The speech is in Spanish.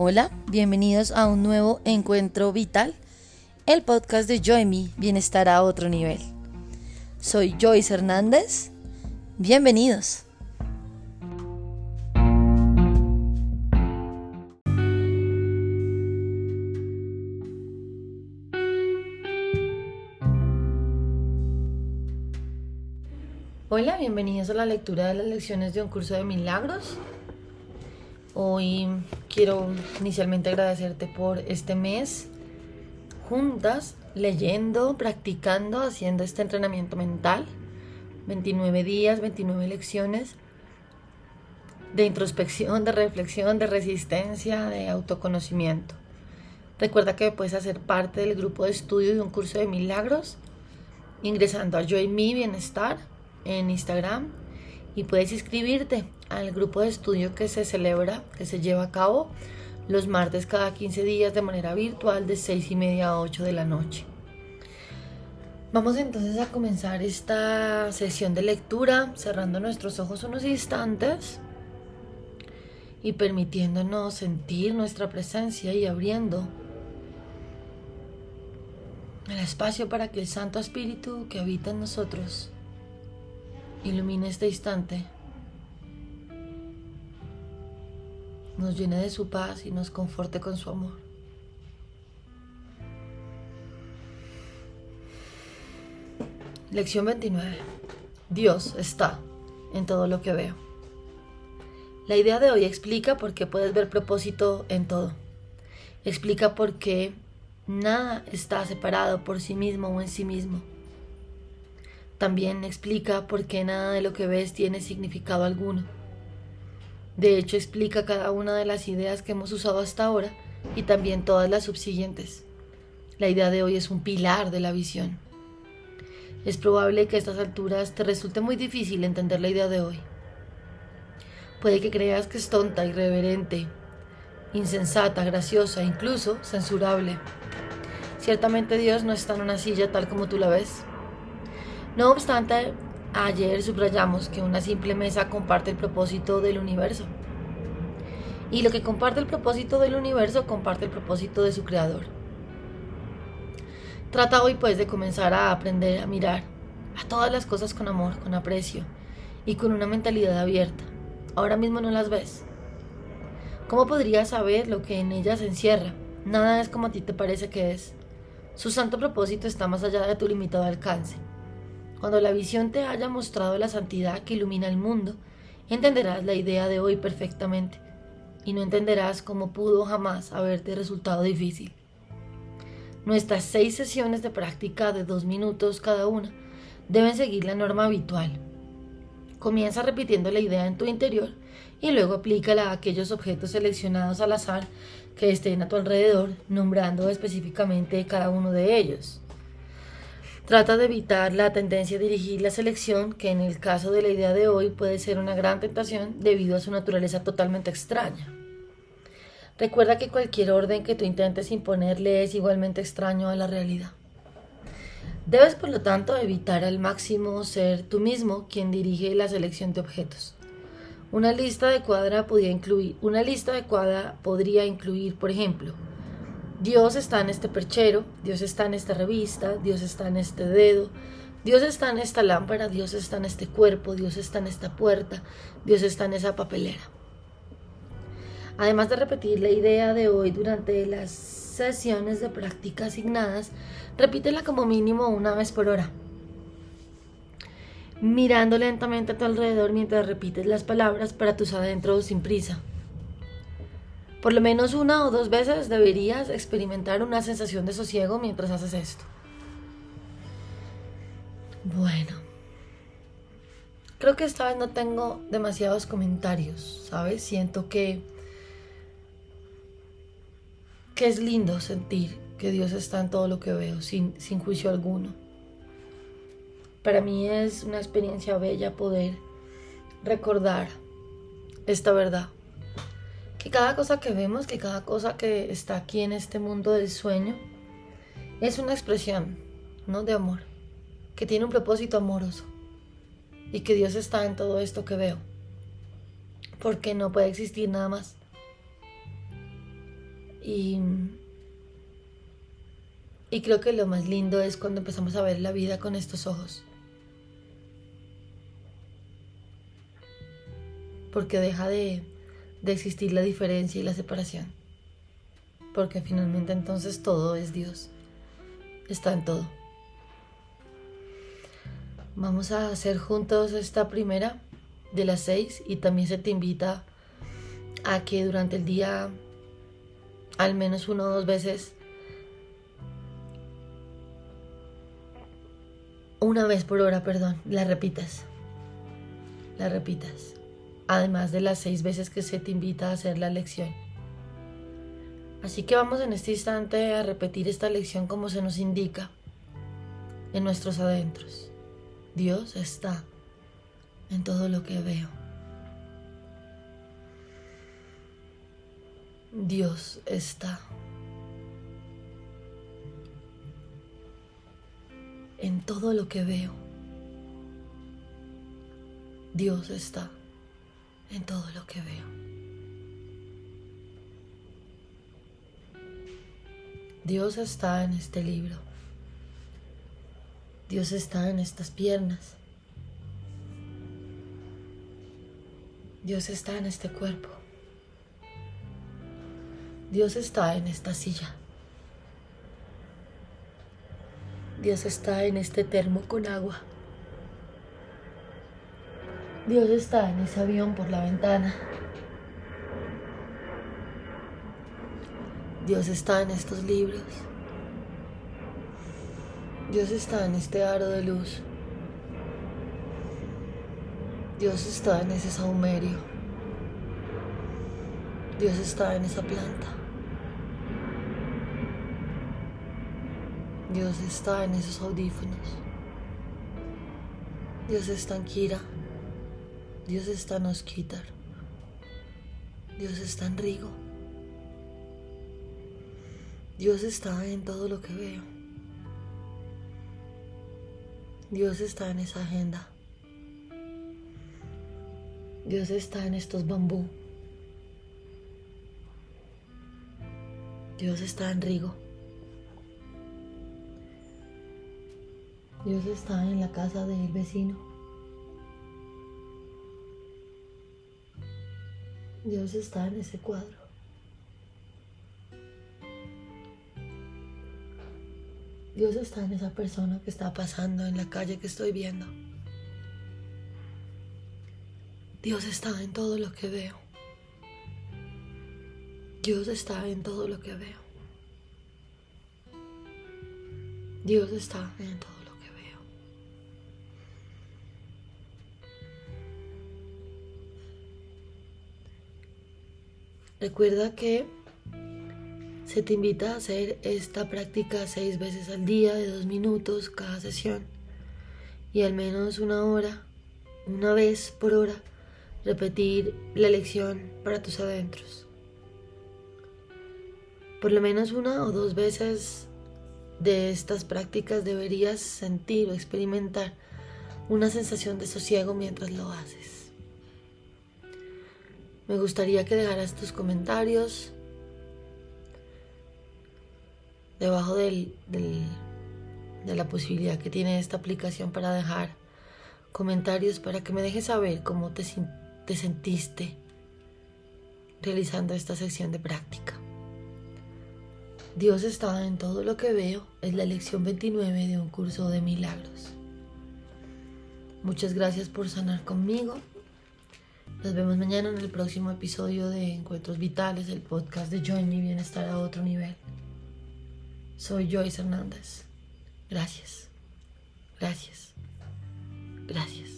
Hola, bienvenidos a un nuevo encuentro vital, el podcast de Joy Bienestar a otro nivel. Soy Joyce Hernández. Bienvenidos. Hola, bienvenidos a la lectura de las lecciones de un curso de milagros. Hoy quiero inicialmente agradecerte por este mes juntas, leyendo, practicando, haciendo este entrenamiento mental. 29 días, 29 lecciones de introspección, de reflexión, de resistencia, de autoconocimiento. Recuerda que puedes hacer parte del grupo de estudio de un curso de milagros ingresando a Joy Me Bienestar en Instagram y puedes inscribirte al grupo de estudio que se celebra, que se lleva a cabo los martes cada 15 días de manera virtual de 6 y media a 8 de la noche. Vamos entonces a comenzar esta sesión de lectura cerrando nuestros ojos unos instantes y permitiéndonos sentir nuestra presencia y abriendo el espacio para que el Santo Espíritu que habita en nosotros ilumine este instante nos llene de su paz y nos conforte con su amor. Lección 29. Dios está en todo lo que veo. La idea de hoy explica por qué puedes ver propósito en todo. Explica por qué nada está separado por sí mismo o en sí mismo. También explica por qué nada de lo que ves tiene significado alguno de hecho, explica cada una de las ideas que hemos usado hasta ahora y también todas las subsiguientes. La idea de hoy es un pilar de la visión. Es probable que a estas alturas te resulte muy difícil entender la idea de hoy. Puede que creas que es tonta, irreverente, insensata, graciosa, incluso censurable. Ciertamente Dios no está en una silla tal como tú la ves. No obstante, Ayer subrayamos que una simple mesa comparte el propósito del universo. Y lo que comparte el propósito del universo comparte el propósito de su creador. Trata hoy pues de comenzar a aprender a mirar a todas las cosas con amor, con aprecio y con una mentalidad abierta. Ahora mismo no las ves. ¿Cómo podrías saber lo que en ellas se encierra? Nada es como a ti te parece que es. Su santo propósito está más allá de tu limitado alcance. Cuando la visión te haya mostrado la santidad que ilumina el mundo, entenderás la idea de hoy perfectamente y no entenderás cómo pudo jamás haberte resultado difícil. Nuestras seis sesiones de práctica de dos minutos cada una deben seguir la norma habitual. Comienza repitiendo la idea en tu interior y luego aplícala a aquellos objetos seleccionados al azar que estén a tu alrededor, nombrando específicamente cada uno de ellos. Trata de evitar la tendencia a dirigir la selección, que en el caso de la idea de hoy puede ser una gran tentación debido a su naturaleza totalmente extraña. Recuerda que cualquier orden que tú intentes imponerle es igualmente extraño a la realidad. Debes, por lo tanto, evitar al máximo ser tú mismo quien dirige la selección de objetos. Una lista adecuada podría incluir, una lista adecuada podría incluir, por ejemplo, Dios está en este perchero, Dios está en esta revista, Dios está en este dedo, Dios está en esta lámpara, Dios está en este cuerpo, Dios está en esta puerta, Dios está en esa papelera. Además de repetir la idea de hoy durante las sesiones de práctica asignadas, repítela como mínimo una vez por hora. Mirando lentamente a tu alrededor mientras repites las palabras para tus adentros sin prisa. Por lo menos una o dos veces deberías experimentar una sensación de sosiego mientras haces esto. Bueno, creo que esta vez no tengo demasiados comentarios, ¿sabes? Siento que, que es lindo sentir que Dios está en todo lo que veo, sin, sin juicio alguno. Para mí es una experiencia bella poder recordar esta verdad que cada cosa que vemos, que cada cosa que está aquí en este mundo del sueño, es una expresión, ¿no? De amor, que tiene un propósito amoroso y que Dios está en todo esto que veo, porque no puede existir nada más. Y, y creo que lo más lindo es cuando empezamos a ver la vida con estos ojos. Porque deja de, de existir la diferencia y la separación. Porque finalmente entonces todo es Dios. Está en todo. Vamos a hacer juntos esta primera de las seis y también se te invita a que durante el día al menos uno o dos veces una vez por hora, perdón, la repitas. La repitas. Además de las seis veces que se te invita a hacer la lección. Así que vamos en este instante a repetir esta lección como se nos indica en nuestros adentros. Dios está en todo lo que veo. Dios está en todo lo que veo. Dios está en todo lo que veo. Dios está en este libro. Dios está en estas piernas. Dios está en este cuerpo. Dios está en esta silla. Dios está en este termo con agua. Dios está en ese avión por la ventana. Dios está en estos libros. Dios está en este aro de luz. Dios está en ese saumerio. Dios está en esa planta. Dios está en esos audífonos. Dios está en Kira. Dios está en Osquitar. Dios está en Rigo. Dios está en todo lo que veo. Dios está en esa agenda. Dios está en estos bambú. Dios está en Rigo. Dios está en la casa del vecino. Dios está en ese cuadro. Dios está en esa persona que está pasando en la calle que estoy viendo. Dios está en todo lo que veo. Dios está en todo lo que veo. Dios está en todo lo que veo. Recuerda que se te invita a hacer esta práctica seis veces al día de dos minutos cada sesión y al menos una hora, una vez por hora, repetir la lección para tus adentros. Por lo menos una o dos veces de estas prácticas deberías sentir o experimentar una sensación de sosiego mientras lo haces. Me gustaría que dejaras tus comentarios debajo de la posibilidad que tiene esta aplicación para dejar comentarios para que me dejes saber cómo te, te sentiste realizando esta sección de práctica. Dios está en todo lo que veo es la lección 29 de un curso de milagros. Muchas gracias por sanar conmigo. Nos vemos mañana en el próximo episodio de Encuentros Vitales, el podcast de Join Mi Bienestar a otro nivel. Soy Joyce Hernández. Gracias. Gracias.